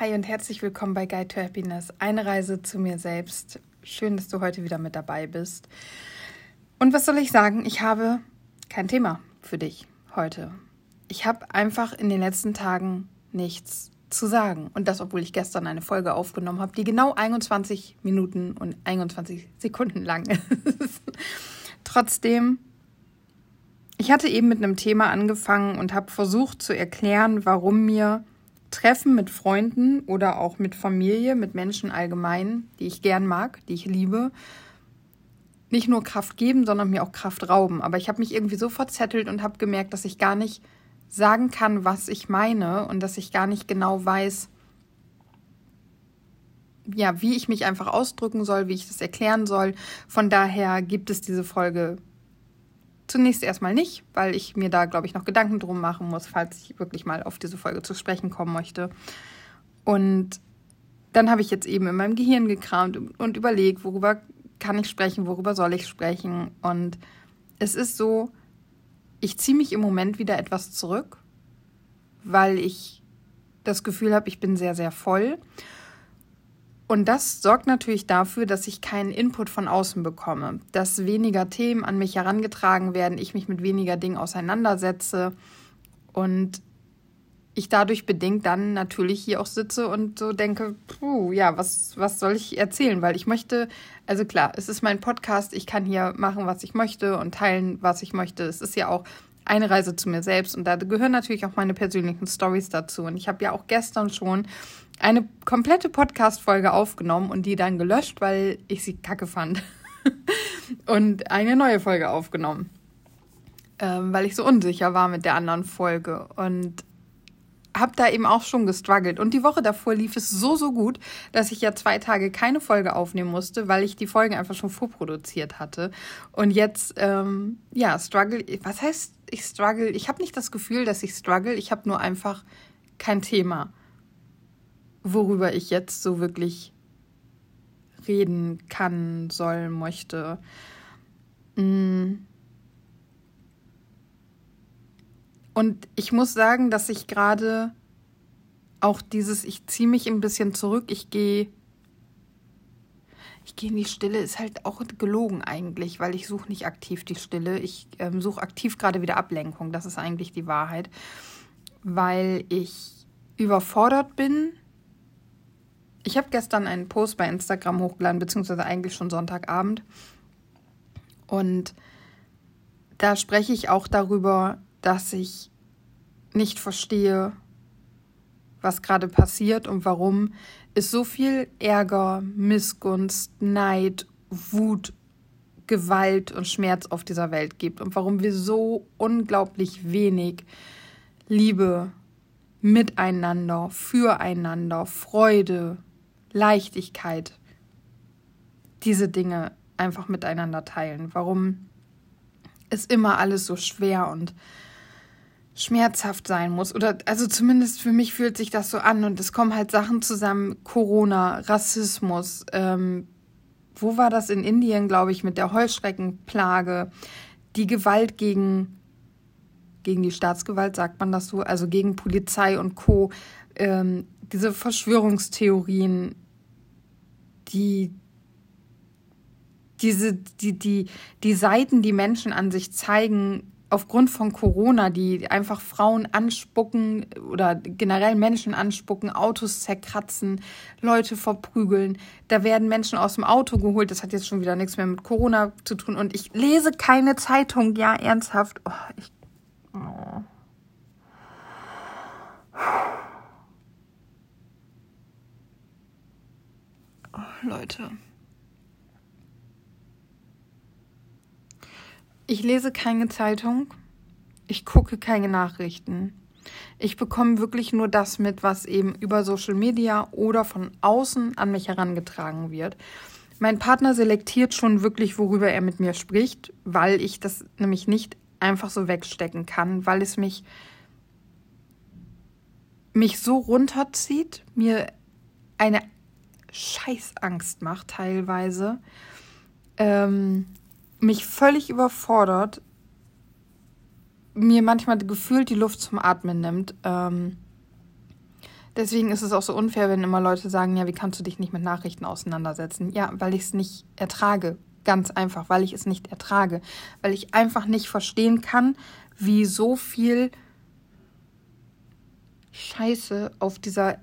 Hi und herzlich willkommen bei Guide to Happiness, eine Reise zu mir selbst. Schön, dass du heute wieder mit dabei bist. Und was soll ich sagen? Ich habe kein Thema für dich heute. Ich habe einfach in den letzten Tagen nichts zu sagen. Und das, obwohl ich gestern eine Folge aufgenommen habe, die genau 21 Minuten und 21 Sekunden lang ist. Trotzdem, ich hatte eben mit einem Thema angefangen und habe versucht zu erklären, warum mir Treffen mit Freunden oder auch mit Familie, mit Menschen allgemein, die ich gern mag, die ich liebe, nicht nur Kraft geben, sondern mir auch Kraft rauben. Aber ich habe mich irgendwie so verzettelt und habe gemerkt, dass ich gar nicht sagen kann, was ich meine und dass ich gar nicht genau weiß, ja, wie ich mich einfach ausdrücken soll, wie ich das erklären soll. Von daher gibt es diese Folge Zunächst erstmal nicht, weil ich mir da, glaube ich, noch Gedanken drum machen muss, falls ich wirklich mal auf diese Folge zu sprechen kommen möchte. Und dann habe ich jetzt eben in meinem Gehirn gekramt und überlegt, worüber kann ich sprechen, worüber soll ich sprechen. Und es ist so, ich ziehe mich im Moment wieder etwas zurück, weil ich das Gefühl habe, ich bin sehr, sehr voll. Und das sorgt natürlich dafür, dass ich keinen Input von außen bekomme, dass weniger Themen an mich herangetragen werden, ich mich mit weniger Dingen auseinandersetze und ich dadurch bedingt dann natürlich hier auch sitze und so denke, puh, ja, was, was soll ich erzählen? Weil ich möchte, also klar, es ist mein Podcast, ich kann hier machen, was ich möchte und teilen, was ich möchte. Es ist ja auch eine Reise zu mir selbst und da gehören natürlich auch meine persönlichen Stories dazu. Und ich habe ja auch gestern schon eine komplette Podcast-Folge aufgenommen und die dann gelöscht, weil ich sie kacke fand. und eine neue Folge aufgenommen, ähm, weil ich so unsicher war mit der anderen Folge. Und habe da eben auch schon gestruggelt. Und die Woche davor lief es so, so gut, dass ich ja zwei Tage keine Folge aufnehmen musste, weil ich die Folgen einfach schon vorproduziert hatte. Und jetzt, ähm, ja, struggle. Was heißt, ich struggle? Ich habe nicht das Gefühl, dass ich struggle. Ich habe nur einfach kein Thema, worüber ich jetzt so wirklich reden kann, soll, möchte. Mm. Und ich muss sagen, dass ich gerade auch dieses, ich ziehe mich ein bisschen zurück, ich gehe, ich gehe in die Stille, ist halt auch gelogen eigentlich, weil ich suche nicht aktiv die Stille. Ich ähm, suche aktiv gerade wieder Ablenkung, das ist eigentlich die Wahrheit, weil ich überfordert bin. Ich habe gestern einen Post bei Instagram hochgeladen, beziehungsweise eigentlich schon Sonntagabend. Und da spreche ich auch darüber, dass ich nicht verstehe, was gerade passiert und warum es so viel Ärger, Missgunst, Neid, Wut, Gewalt und Schmerz auf dieser Welt gibt und warum wir so unglaublich wenig Liebe, Miteinander, Füreinander, Freude, Leichtigkeit, diese Dinge einfach miteinander teilen. Warum ist immer alles so schwer und schmerzhaft sein muss. Oder also zumindest für mich fühlt sich das so an und es kommen halt Sachen zusammen, Corona, Rassismus, ähm, wo war das in Indien, glaube ich, mit der Heuschreckenplage, die Gewalt gegen, gegen die Staatsgewalt, sagt man das so, also gegen Polizei und Co., ähm, diese Verschwörungstheorien, die diese, die, die, die Seiten, die Menschen an sich zeigen, aufgrund von Corona, die einfach Frauen anspucken oder generell Menschen anspucken, Autos zerkratzen, Leute verprügeln. Da werden Menschen aus dem Auto geholt. Das hat jetzt schon wieder nichts mehr mit Corona zu tun. Und ich lese keine Zeitung. Ja, ernsthaft. Oh, ich, oh. Leute. Ich lese keine Zeitung. Ich gucke keine Nachrichten. Ich bekomme wirklich nur das mit, was eben über Social Media oder von außen an mich herangetragen wird. Mein Partner selektiert schon wirklich, worüber er mit mir spricht, weil ich das nämlich nicht einfach so wegstecken kann, weil es mich mich so runterzieht, mir eine Scheißangst macht teilweise. Ähm, mich völlig überfordert, mir manchmal gefühlt die Luft zum Atmen nimmt. Ähm, Deswegen ist es auch so unfair, wenn immer Leute sagen, ja, wie kannst du dich nicht mit Nachrichten auseinandersetzen? Ja, weil ich es nicht ertrage. Ganz einfach, weil ich es nicht ertrage. Weil ich einfach nicht verstehen kann, wie so viel Scheiße auf dieser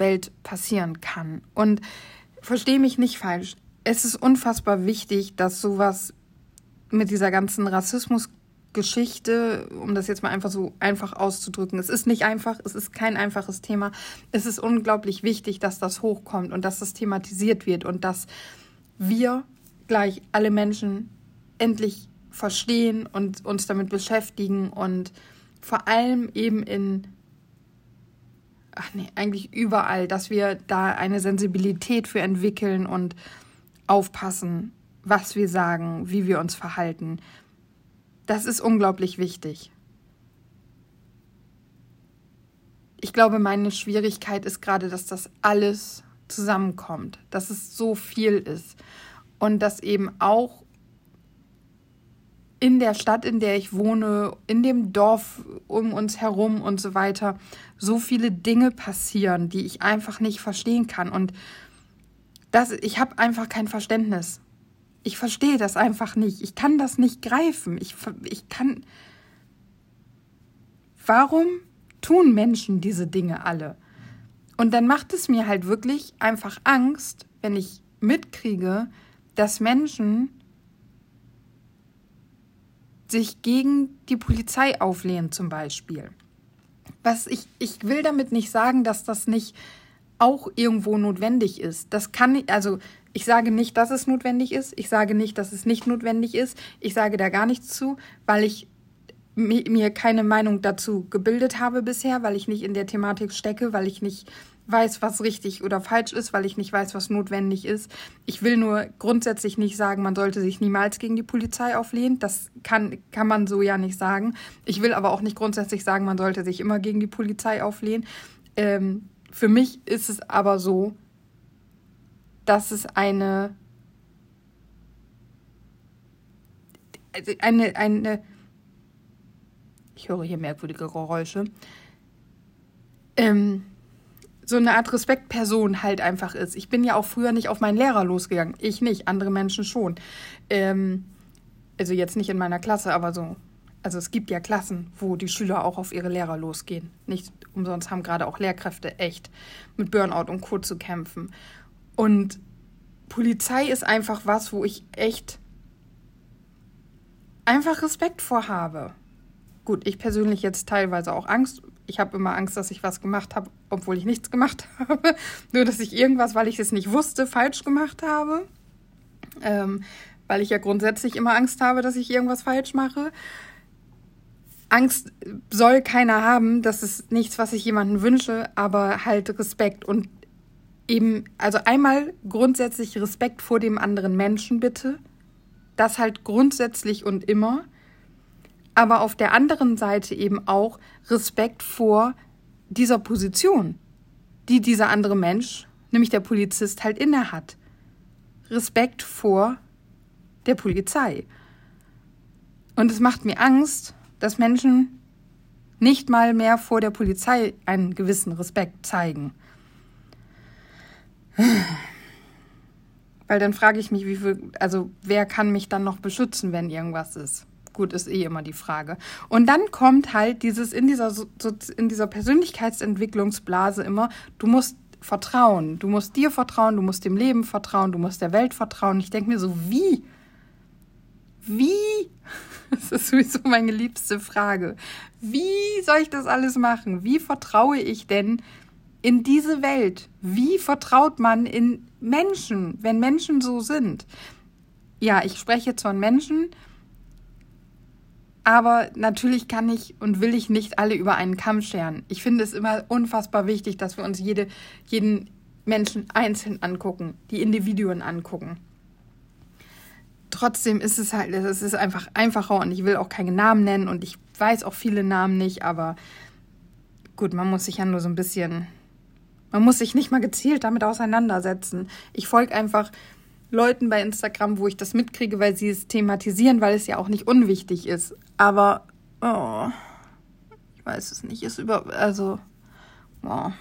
Welt passieren kann. Und verstehe mich nicht falsch. Es ist unfassbar wichtig, dass sowas mit dieser ganzen Rassismusgeschichte, um das jetzt mal einfach so einfach auszudrücken, es ist nicht einfach, es ist kein einfaches Thema. Es ist unglaublich wichtig, dass das hochkommt und dass das thematisiert wird und dass wir gleich alle Menschen endlich verstehen und uns damit beschäftigen und vor allem eben in ach nee, eigentlich überall, dass wir da eine Sensibilität für entwickeln und aufpassen, was wir sagen, wie wir uns verhalten. Das ist unglaublich wichtig. Ich glaube, meine Schwierigkeit ist gerade, dass das alles zusammenkommt, dass es so viel ist und dass eben auch in der Stadt, in der ich wohne, in dem Dorf um uns herum und so weiter, so viele Dinge passieren, die ich einfach nicht verstehen kann. Und das, ich habe einfach kein Verständnis. Ich verstehe das einfach nicht. Ich kann das nicht greifen. Ich, ich kann. Warum tun Menschen diese Dinge alle? Und dann macht es mir halt wirklich einfach Angst, wenn ich mitkriege, dass Menschen sich gegen die Polizei auflehnen zum Beispiel. Was ich, ich will damit nicht sagen, dass das nicht auch irgendwo notwendig ist. Das kann also ich sage nicht, dass es notwendig ist. Ich sage nicht, dass es nicht notwendig ist. Ich sage da gar nichts zu, weil ich mir keine Meinung dazu gebildet habe bisher, weil ich nicht in der Thematik stecke, weil ich nicht weiß, was richtig oder falsch ist, weil ich nicht weiß, was notwendig ist. Ich will nur grundsätzlich nicht sagen, man sollte sich niemals gegen die Polizei auflehnen. Das kann, kann man so ja nicht sagen. Ich will aber auch nicht grundsätzlich sagen, man sollte sich immer gegen die Polizei auflehnen. Ähm, für mich ist es aber so, dass es eine, also eine, eine, ich höre hier merkwürdige Geräusche, ähm, so eine Art Respektperson halt einfach ist. Ich bin ja auch früher nicht auf meinen Lehrer losgegangen. Ich nicht, andere Menschen schon. Ähm, also jetzt nicht in meiner Klasse, aber so. Also es gibt ja Klassen, wo die Schüler auch auf ihre Lehrer losgehen. Nicht umsonst haben gerade auch Lehrkräfte echt mit Burnout und Co. zu kämpfen. Und Polizei ist einfach was, wo ich echt einfach Respekt vor habe. Gut, ich persönlich jetzt teilweise auch Angst ich habe immer Angst, dass ich was gemacht habe, obwohl ich nichts gemacht habe. Nur, dass ich irgendwas, weil ich es nicht wusste, falsch gemacht habe. Ähm, weil ich ja grundsätzlich immer Angst habe, dass ich irgendwas falsch mache. Angst soll keiner haben, das ist nichts, was ich jemandem wünsche, aber halt Respekt und eben, also einmal grundsätzlich Respekt vor dem anderen Menschen bitte. Das halt grundsätzlich und immer aber auf der anderen Seite eben auch Respekt vor dieser Position, die dieser andere Mensch, nämlich der Polizist, halt innehat. Respekt vor der Polizei. Und es macht mir Angst, dass Menschen nicht mal mehr vor der Polizei einen gewissen Respekt zeigen. Weil dann frage ich mich, wie viel, also wer kann mich dann noch beschützen, wenn irgendwas ist? Gut, ist eh immer die Frage. Und dann kommt halt dieses in dieser, in dieser Persönlichkeitsentwicklungsblase immer, du musst vertrauen. Du musst dir vertrauen, du musst dem Leben vertrauen, du musst der Welt vertrauen. Ich denke mir so, wie? Wie? Das ist sowieso meine liebste Frage. Wie soll ich das alles machen? Wie vertraue ich denn in diese Welt? Wie vertraut man in Menschen, wenn Menschen so sind? Ja, ich spreche jetzt von Menschen, aber natürlich kann ich und will ich nicht alle über einen Kamm scheren. Ich finde es immer unfassbar wichtig, dass wir uns jede, jeden Menschen einzeln angucken, die Individuen angucken. Trotzdem ist es halt, es ist einfach einfacher und ich will auch keine Namen nennen und ich weiß auch viele Namen nicht, aber gut, man muss sich ja nur so ein bisschen, man muss sich nicht mal gezielt damit auseinandersetzen. Ich folge einfach Leuten bei Instagram, wo ich das mitkriege, weil sie es thematisieren, weil es ja auch nicht unwichtig ist. Aber, oh, ich weiß es nicht. Ist über, also, wow.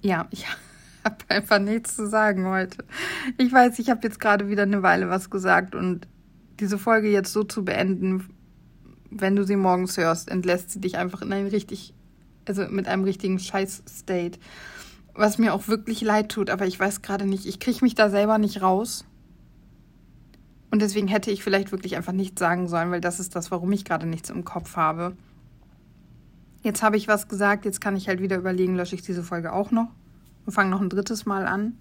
Ja, ich habe einfach nichts zu sagen heute. Ich weiß, ich habe jetzt gerade wieder eine Weile was gesagt und diese Folge jetzt so zu beenden, wenn du sie morgens hörst, entlässt sie dich einfach in einen richtig, also mit einem richtigen Scheiß-State. Was mir auch wirklich leid tut, aber ich weiß gerade nicht, ich kriege mich da selber nicht raus. Und deswegen hätte ich vielleicht wirklich einfach nichts sagen sollen, weil das ist das, warum ich gerade nichts im Kopf habe. Jetzt habe ich was gesagt, jetzt kann ich halt wieder überlegen, lösche ich diese Folge auch noch und fange noch ein drittes Mal an.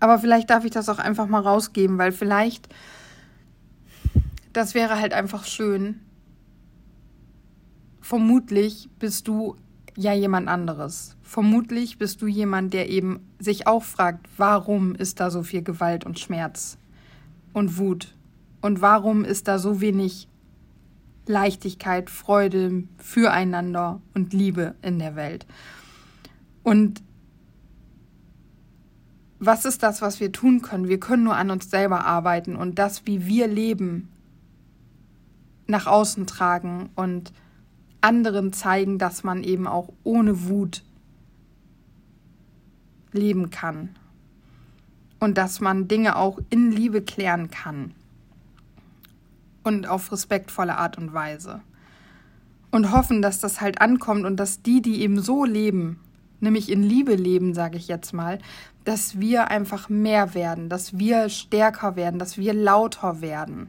Aber vielleicht darf ich das auch einfach mal rausgeben, weil vielleicht, das wäre halt einfach schön. Vermutlich bist du ja jemand anderes. Vermutlich bist du jemand, der eben sich auch fragt, warum ist da so viel Gewalt und Schmerz und Wut? Und warum ist da so wenig Leichtigkeit, Freude, Füreinander und Liebe in der Welt? Und was ist das, was wir tun können? Wir können nur an uns selber arbeiten und das, wie wir leben, nach außen tragen und anderen zeigen, dass man eben auch ohne Wut leben kann und dass man Dinge auch in Liebe klären kann und auf respektvolle Art und Weise. Und hoffen, dass das halt ankommt und dass die, die eben so leben, nämlich in Liebe leben, sage ich jetzt mal, dass wir einfach mehr werden, dass wir stärker werden, dass wir lauter werden.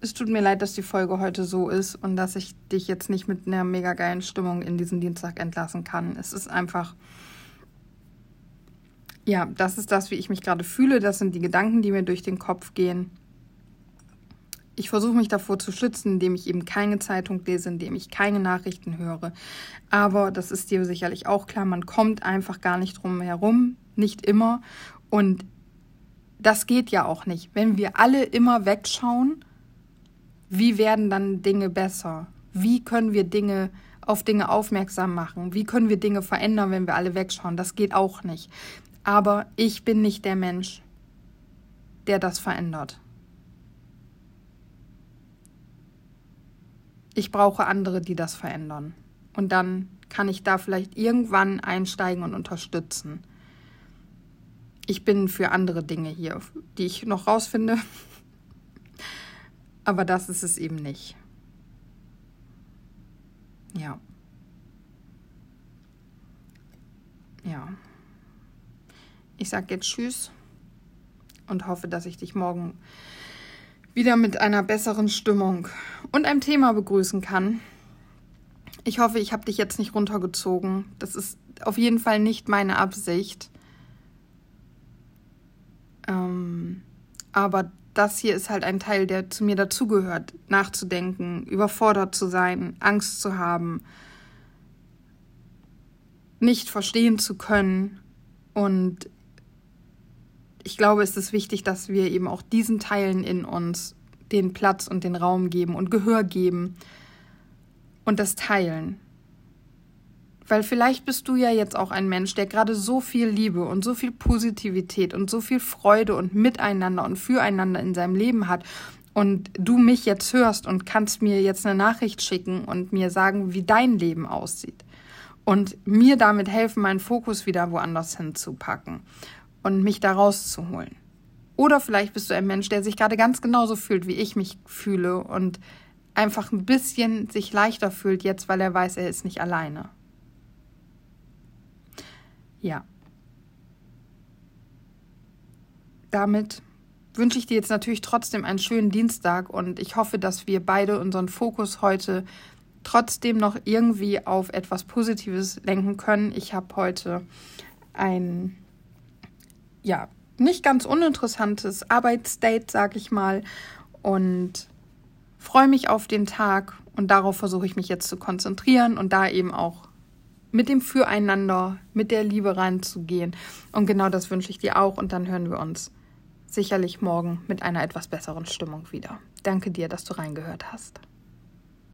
Es tut mir leid, dass die Folge heute so ist und dass ich dich jetzt nicht mit einer mega geilen Stimmung in diesen Dienstag entlassen kann. Es ist einfach, ja, das ist das, wie ich mich gerade fühle. Das sind die Gedanken, die mir durch den Kopf gehen. Ich versuche mich davor zu schützen, indem ich eben keine Zeitung lese, indem ich keine Nachrichten höre. Aber das ist dir sicherlich auch klar, man kommt einfach gar nicht drum herum, nicht immer. Und das geht ja auch nicht. Wenn wir alle immer wegschauen, wie werden dann Dinge besser? Wie können wir Dinge auf Dinge aufmerksam machen? Wie können wir Dinge verändern, wenn wir alle wegschauen? Das geht auch nicht. Aber ich bin nicht der Mensch, der das verändert. Ich brauche andere, die das verändern. Und dann kann ich da vielleicht irgendwann einsteigen und unterstützen. Ich bin für andere Dinge hier, die ich noch rausfinde, aber das ist es eben nicht. Ja. Ja. Ich sage jetzt Tschüss und hoffe, dass ich dich morgen wieder mit einer besseren Stimmung und einem Thema begrüßen kann. Ich hoffe, ich habe dich jetzt nicht runtergezogen. Das ist auf jeden Fall nicht meine Absicht. Ähm, aber das hier ist halt ein Teil, der zu mir dazugehört, nachzudenken, überfordert zu sein, Angst zu haben, nicht verstehen zu können. Und ich glaube, es ist wichtig, dass wir eben auch diesen Teilen in uns den Platz und den Raum geben und Gehör geben und das teilen. Weil vielleicht bist du ja jetzt auch ein Mensch, der gerade so viel Liebe und so viel Positivität und so viel Freude und Miteinander und Füreinander in seinem Leben hat. Und du mich jetzt hörst und kannst mir jetzt eine Nachricht schicken und mir sagen, wie dein Leben aussieht. Und mir damit helfen, meinen Fokus wieder woanders hinzupacken und mich da rauszuholen. Oder vielleicht bist du ein Mensch, der sich gerade ganz genauso fühlt, wie ich mich fühle und einfach ein bisschen sich leichter fühlt jetzt, weil er weiß, er ist nicht alleine. Ja. Damit wünsche ich dir jetzt natürlich trotzdem einen schönen Dienstag und ich hoffe, dass wir beide unseren Fokus heute trotzdem noch irgendwie auf etwas Positives lenken können. Ich habe heute ein, ja, nicht ganz uninteressantes Arbeitsdate, sag ich mal, und freue mich auf den Tag und darauf versuche ich mich jetzt zu konzentrieren und da eben auch mit dem Füreinander, mit der Liebe reinzugehen. Und genau das wünsche ich dir auch. Und dann hören wir uns sicherlich morgen mit einer etwas besseren Stimmung wieder. Danke dir, dass du reingehört hast.